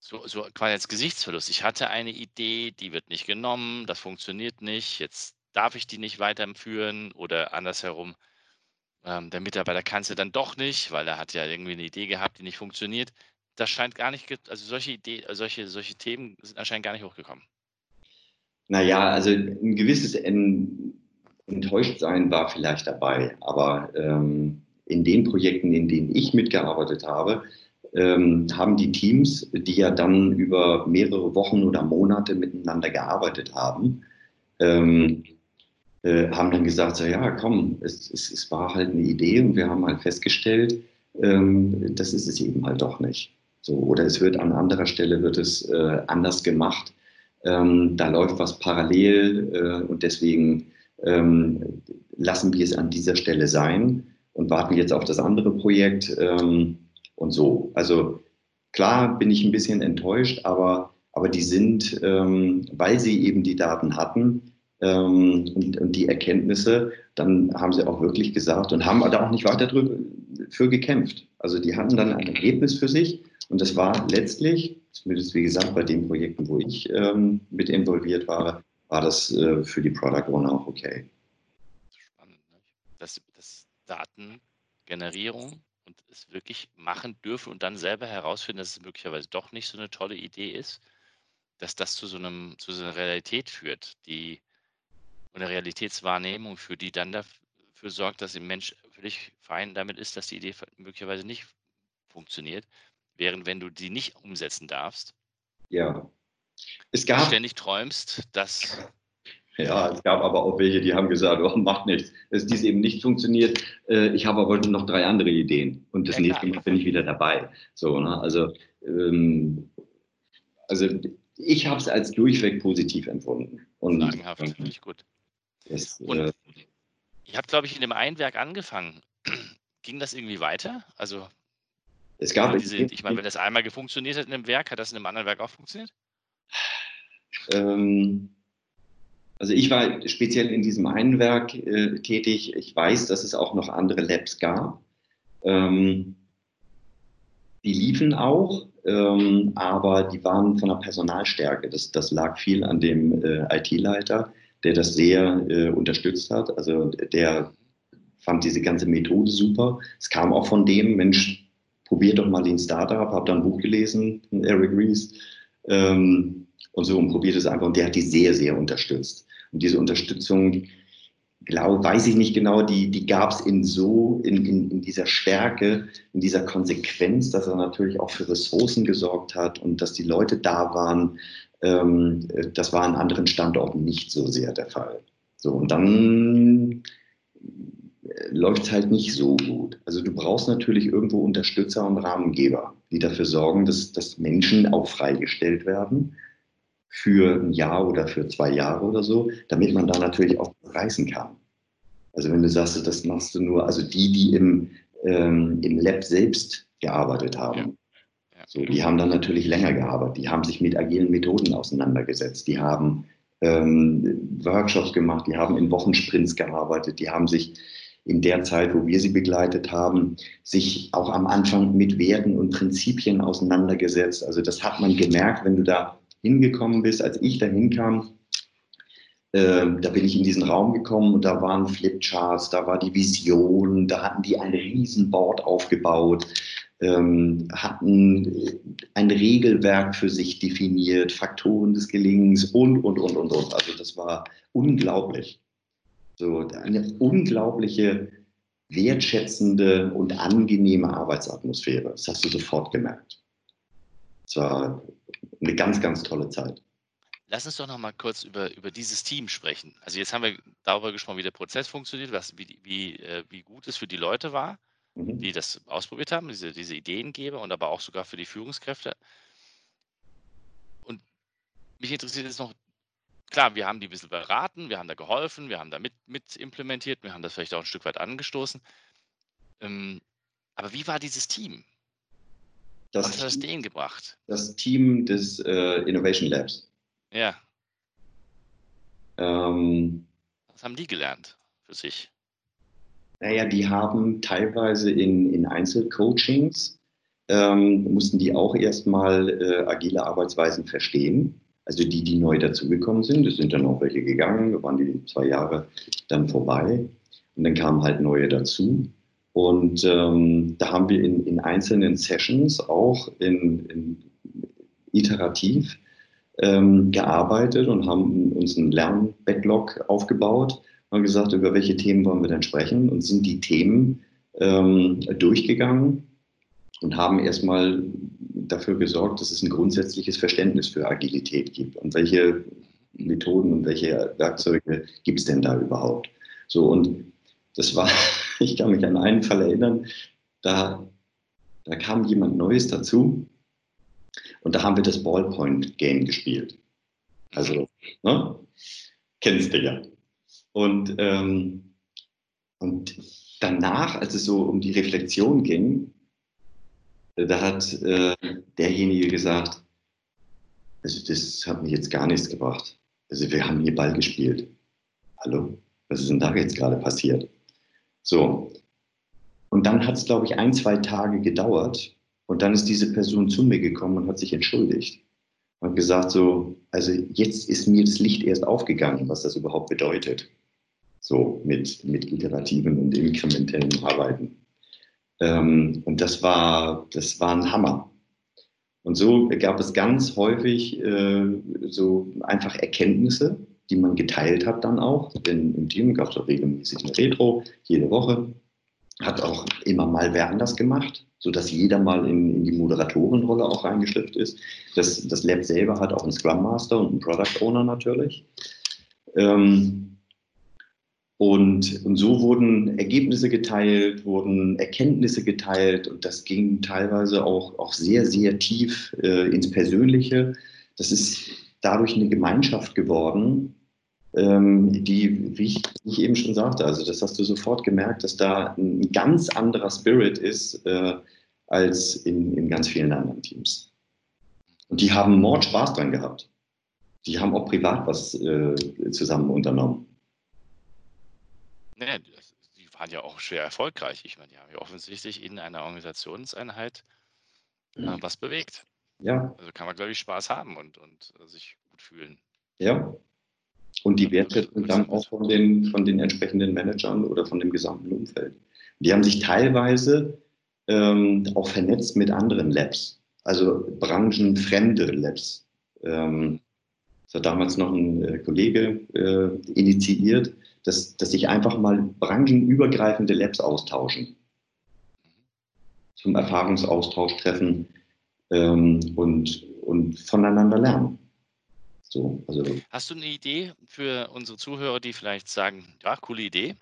so, so quasi als Gesichtsverlust. Ich hatte eine Idee, die wird nicht genommen, das funktioniert nicht, jetzt darf ich die nicht weiterführen oder andersherum, ähm, der Mitarbeiter kann es ja dann doch nicht, weil er hat ja irgendwie eine Idee gehabt, die nicht funktioniert. Das scheint gar nicht, also solche Ideen, solche, solche Themen sind anscheinend gar nicht hochgekommen. Naja, also ein gewisses Enttäuschtsein war vielleicht dabei, aber ähm, in den Projekten, in denen ich mitgearbeitet habe, ähm, haben die Teams, die ja dann über mehrere Wochen oder Monate miteinander gearbeitet haben, ähm, äh, haben dann gesagt, so, ja, komm, es, es, es, war halt eine Idee und wir haben halt festgestellt, ähm, das ist es eben halt doch nicht. So, oder es wird an anderer Stelle wird es äh, anders gemacht. Ähm, da läuft was parallel äh, und deswegen ähm, lassen wir es an dieser Stelle sein und warten jetzt auf das andere Projekt ähm, und so. Also klar bin ich ein bisschen enttäuscht, aber, aber die sind, ähm, weil sie eben die Daten hatten ähm, und, und, die Erkenntnisse, dann haben sie auch wirklich gesagt und haben da auch nicht weiter drüber, für gekämpft. Also die hatten dann ein Ergebnis für sich und das war letztlich, zumindest wie gesagt bei den Projekten, wo ich ähm, mit involviert war, war das äh, für die Product Owner auch okay. Spannend. Ne? Das, das Datengenerierung und es wirklich machen dürfen und dann selber herausfinden, dass es möglicherweise doch nicht so eine tolle Idee ist, dass das zu so, einem, zu so einer Realität führt, die eine Realitätswahrnehmung führt, die dann dafür sorgt, dass im Mensch völlig fein damit ist, dass die Idee möglicherweise nicht funktioniert, während wenn du die nicht umsetzen darfst, ja. es gab, ständig träumst, dass ja, es gab aber auch welche, die haben gesagt, oh, macht nichts. Dass dies eben nicht funktioniert. Äh, ich habe aber noch drei andere Ideen. Und das ja, nächste Mal bin ich wieder dabei. So, ne? Also, ähm, also ich habe es als durchweg positiv empfunden. Und, Sagenhaft, finde ich gut. Das, und äh, ihr habt, glaube ich, in dem einen Werk angefangen. Ging das irgendwie weiter? Also es gab diese, ich meine, wenn das einmal gefunktioniert hat in einem Werk, hat das in einem anderen Werk auch funktioniert? Ähm, also ich war speziell in diesem einen Werk äh, tätig. Ich weiß, dass es auch noch andere Labs gab. Ähm, die liefen auch, ähm, aber die waren von der Personalstärke. Das, das lag viel an dem äh, IT-Leiter, der das sehr äh, unterstützt hat. Also der fand diese ganze Methode super. Es kam auch von dem, Mensch, probiert doch mal den Startup, habe da ein Buch gelesen, Eric Ries, ähm, und so und probiert es einfach. Und der hat die sehr, sehr unterstützt. Und diese Unterstützung, glaub, weiß ich nicht genau, die, die gab es in so, in, in, in dieser Stärke, in dieser Konsequenz, dass er natürlich auch für Ressourcen gesorgt hat und dass die Leute da waren. Ähm, das war an anderen Standorten nicht so sehr der Fall. So, und dann äh, läuft es halt nicht so gut. Also du brauchst natürlich irgendwo Unterstützer und Rahmengeber, die dafür sorgen, dass, dass Menschen auch freigestellt werden für ein Jahr oder für zwei Jahre oder so, damit man da natürlich auch reisen kann. Also wenn du sagst, das machst du nur, also die, die im, ähm, im Lab selbst gearbeitet haben, ja. so, die haben dann natürlich länger gearbeitet, die haben sich mit agilen Methoden auseinandergesetzt, die haben ähm, Workshops gemacht, die haben in Wochensprints gearbeitet, die haben sich in der Zeit, wo wir sie begleitet haben, sich auch am Anfang mit Werten und Prinzipien auseinandergesetzt. Also das hat man gemerkt, wenn du da hingekommen bist, als ich da hinkam, äh, da bin ich in diesen Raum gekommen und da waren Flipcharts, da war die Vision, da hatten die ein Riesenboard aufgebaut, ähm, hatten ein Regelwerk für sich definiert, Faktoren des Gelingens und, und, und, und, und. Also das war unglaublich. So eine unglaubliche wertschätzende und angenehme Arbeitsatmosphäre. Das hast du sofort gemerkt. Es war eine ganz, ganz tolle Zeit. Lass uns doch noch mal kurz über, über dieses Team sprechen. Also jetzt haben wir darüber gesprochen, wie der Prozess funktioniert, was, wie, wie, äh, wie gut es für die Leute war, mhm. die das ausprobiert haben, diese, diese Ideengeber und aber auch sogar für die Führungskräfte. mich interessiert jetzt noch, klar, wir haben die ein bisschen beraten, wir haben da geholfen, wir haben da mit, mit implementiert, wir haben das vielleicht auch ein Stück weit angestoßen. Ähm, aber wie war dieses Team? Das Was hat das denen gebracht? Das Team des äh, Innovation Labs. Ja. Ähm, Was haben die gelernt für sich? naja, die haben teilweise in, in Einzelcoachings, ähm, mussten die auch erstmal äh, agile Arbeitsweisen verstehen. Also die, die neu dazugekommen sind, es sind dann auch welche gegangen, da waren die zwei Jahre dann vorbei und dann kamen halt neue dazu. Und ähm, da haben wir in, in einzelnen Sessions auch in, in iterativ ähm, gearbeitet und haben uns einen Lernbacklog aufgebaut und gesagt, über welche Themen wollen wir denn sprechen und sind die Themen ähm, durchgegangen und haben erstmal dafür gesorgt, dass es ein grundsätzliches Verständnis für Agilität gibt und welche Methoden und welche Werkzeuge gibt es denn da überhaupt. So und das war, ich kann mich an einen Fall erinnern, da, da kam jemand Neues dazu und da haben wir das Ballpoint-Game gespielt. Also, ne? kennst du ja. Und, ähm, und danach, als es so um die Reflexion ging, da hat äh, derjenige gesagt, also das hat mir jetzt gar nichts gebracht. Also wir haben hier Ball gespielt. Hallo, was ist denn da jetzt gerade passiert? So. Und dann hat es, glaube ich, ein, zwei Tage gedauert. Und dann ist diese Person zu mir gekommen und hat sich entschuldigt. Und gesagt so, also jetzt ist mir das Licht erst aufgegangen, was das überhaupt bedeutet. So mit, mit iterativen und inkrementellen Arbeiten. Ähm, und das war, das war ein Hammer. Und so gab es ganz häufig äh, so einfach Erkenntnisse, die man geteilt hat dann auch. Denn im Team gab es auch regelmäßig eine Retro, jede Woche. Hat auch immer mal wer anders gemacht, sodass jeder mal in, in die Moderatorenrolle auch reingeschlüpft ist. Das, das Lab selber hat auch einen Scrum Master und einen Product Owner natürlich. Ähm, und, und so wurden Ergebnisse geteilt, wurden Erkenntnisse geteilt und das ging teilweise auch, auch sehr, sehr tief äh, ins Persönliche. Das ist dadurch eine Gemeinschaft geworden, die, wie ich, wie ich, eben schon sagte, also das hast du sofort gemerkt, dass da ein ganz anderer Spirit ist äh, als in, in ganz vielen anderen Teams. Und die haben Mord Spaß dran gehabt. Die haben auch privat was äh, zusammen unternommen. Nee, die waren ja auch schwer erfolgreich. Ich meine, die haben ja offensichtlich in einer Organisationseinheit äh, was bewegt. Ja. Also kann man, glaube ich, Spaß haben und, und äh, sich gut fühlen. Ja. Und die Wertschätzung dann auch von den, von den entsprechenden Managern oder von dem gesamten Umfeld. Die haben sich teilweise ähm, auch vernetzt mit anderen Labs, also branchenfremde Labs. Ähm, das hat damals noch ein äh, Kollege äh, initiiert, dass, dass sich einfach mal branchenübergreifende Labs austauschen, zum Erfahrungsaustausch treffen ähm, und, und voneinander lernen. So, also. Hast du eine Idee für unsere Zuhörer, die vielleicht sagen, ja, coole Idee,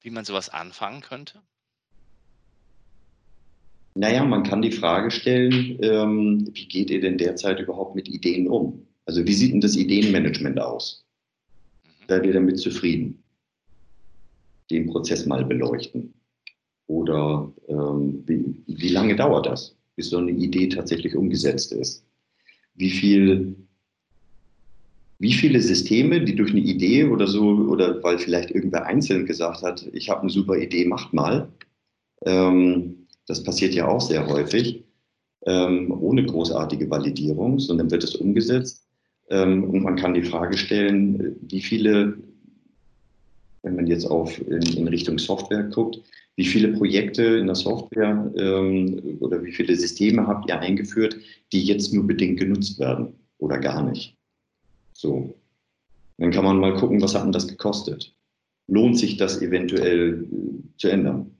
wie man sowas anfangen könnte? Naja, man kann die Frage stellen, ähm, wie geht ihr denn derzeit überhaupt mit Ideen um? Also wie sieht denn das Ideenmanagement aus? Seid ihr damit zufrieden? Den Prozess mal beleuchten. Oder ähm, wie, wie lange dauert das, bis so eine Idee tatsächlich umgesetzt ist? Wie viel wie viele Systeme, die durch eine Idee oder so, oder weil vielleicht irgendwer einzeln gesagt hat, ich habe eine super Idee, macht mal. Ähm, das passiert ja auch sehr häufig, ähm, ohne großartige Validierung, sondern wird es umgesetzt. Ähm, und man kann die Frage stellen, wie viele, wenn man jetzt auf in, in Richtung Software guckt, wie viele Projekte in der Software ähm, oder wie viele Systeme habt ihr eingeführt, die jetzt nur bedingt genutzt werden oder gar nicht? So. Dann kann man mal gucken, was hat denn das gekostet? Lohnt sich das eventuell äh, zu ändern?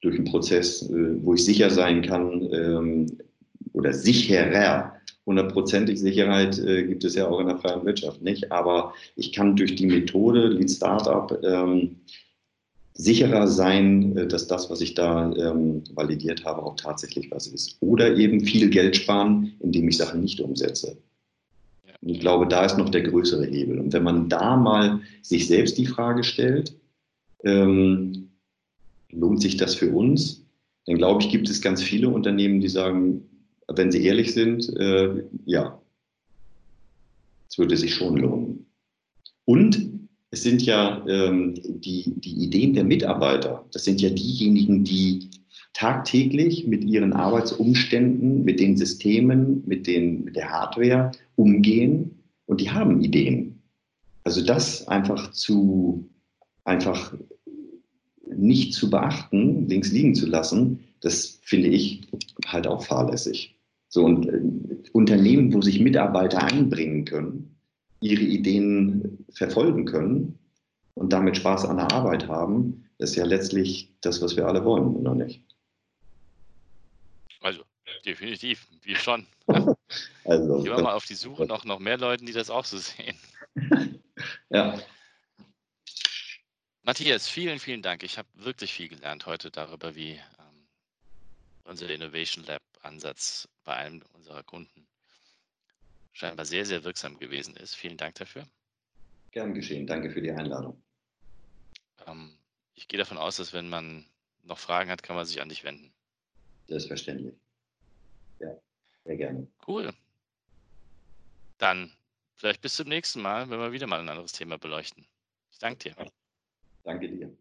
Durch einen Prozess, äh, wo ich sicher sein kann ähm, oder sicherer hundertprozentig Sicherheit äh, gibt es ja auch in der freien Wirtschaft nicht. Aber ich kann durch die Methode Lean Startup ähm, sicherer sein, dass das, was ich da ähm, validiert habe, auch tatsächlich was ist. Oder eben viel Geld sparen, indem ich Sachen nicht umsetze. Und ich glaube, da ist noch der größere Hebel. Und wenn man da mal sich selbst die Frage stellt, ähm, lohnt sich das für uns? Dann glaube ich, gibt es ganz viele Unternehmen, die sagen, wenn sie ehrlich sind, äh, ja, es würde sich schon lohnen. Und es sind ja ähm, die, die Ideen der Mitarbeiter, das sind ja diejenigen, die tagtäglich mit ihren Arbeitsumständen, mit den Systemen, mit, den, mit der Hardware umgehen und die haben Ideen. Also das einfach zu, einfach nicht zu beachten, links liegen zu lassen, das finde ich halt auch fahrlässig. So und äh, Unternehmen, wo sich Mitarbeiter einbringen können, ihre Ideen verfolgen können und damit Spaß an der Arbeit haben, ist ja letztlich das, was wir alle wollen, oder nicht? Definitiv, wir schon. also, Gehen wir mal auf die Suche nach noch mehr Leuten, die das auch so sehen. ja. Matthias, vielen, vielen Dank. Ich habe wirklich viel gelernt heute darüber, wie ähm, unser Innovation Lab Ansatz bei einem unserer Kunden scheinbar sehr, sehr wirksam gewesen ist. Vielen Dank dafür. Gern geschehen. Danke für die Einladung. Ähm, ich gehe davon aus, dass wenn man noch Fragen hat, kann man sich an dich wenden. Selbstverständlich. Ja, sehr gerne. Cool. Dann vielleicht bis zum nächsten Mal, wenn wir wieder mal ein anderes Thema beleuchten. Ich danke dir. Danke dir.